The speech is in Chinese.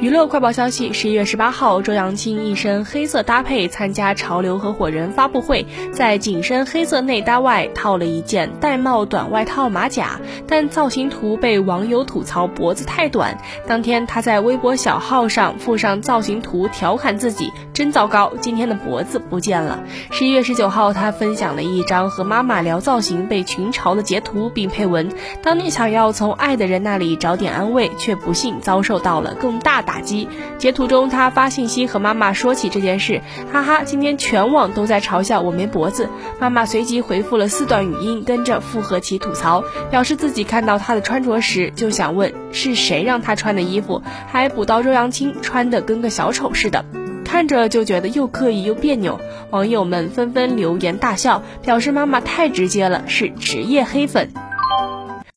娱乐快报消息：十一月十八号，周扬青一身黑色搭配参加潮流合伙人发布会，在紧身黑色内搭外套了一件玳瑁短外套马甲，但造型图被网友吐槽脖子太短。当天，他在微博小号上附上造型图，调侃自己：“真糟糕，今天的脖子不见了。”十一月十九号，他分享了一张和妈妈聊造型被群嘲的截图，并配文：“当你想要从爱的人那里找点安慰，却不幸遭受到了更大。”打击截图中，他发信息和妈妈说起这件事，哈哈，今天全网都在嘲笑我没脖子。妈妈随即回复了四段语音，跟着附和其吐槽，表示自己看到他的穿着时就想问是谁让他穿的衣服，还补刀周扬青穿的跟个小丑似的，看着就觉得又刻意又别扭。网友们纷纷留言大笑，表示妈妈太直接了，是职业黑粉。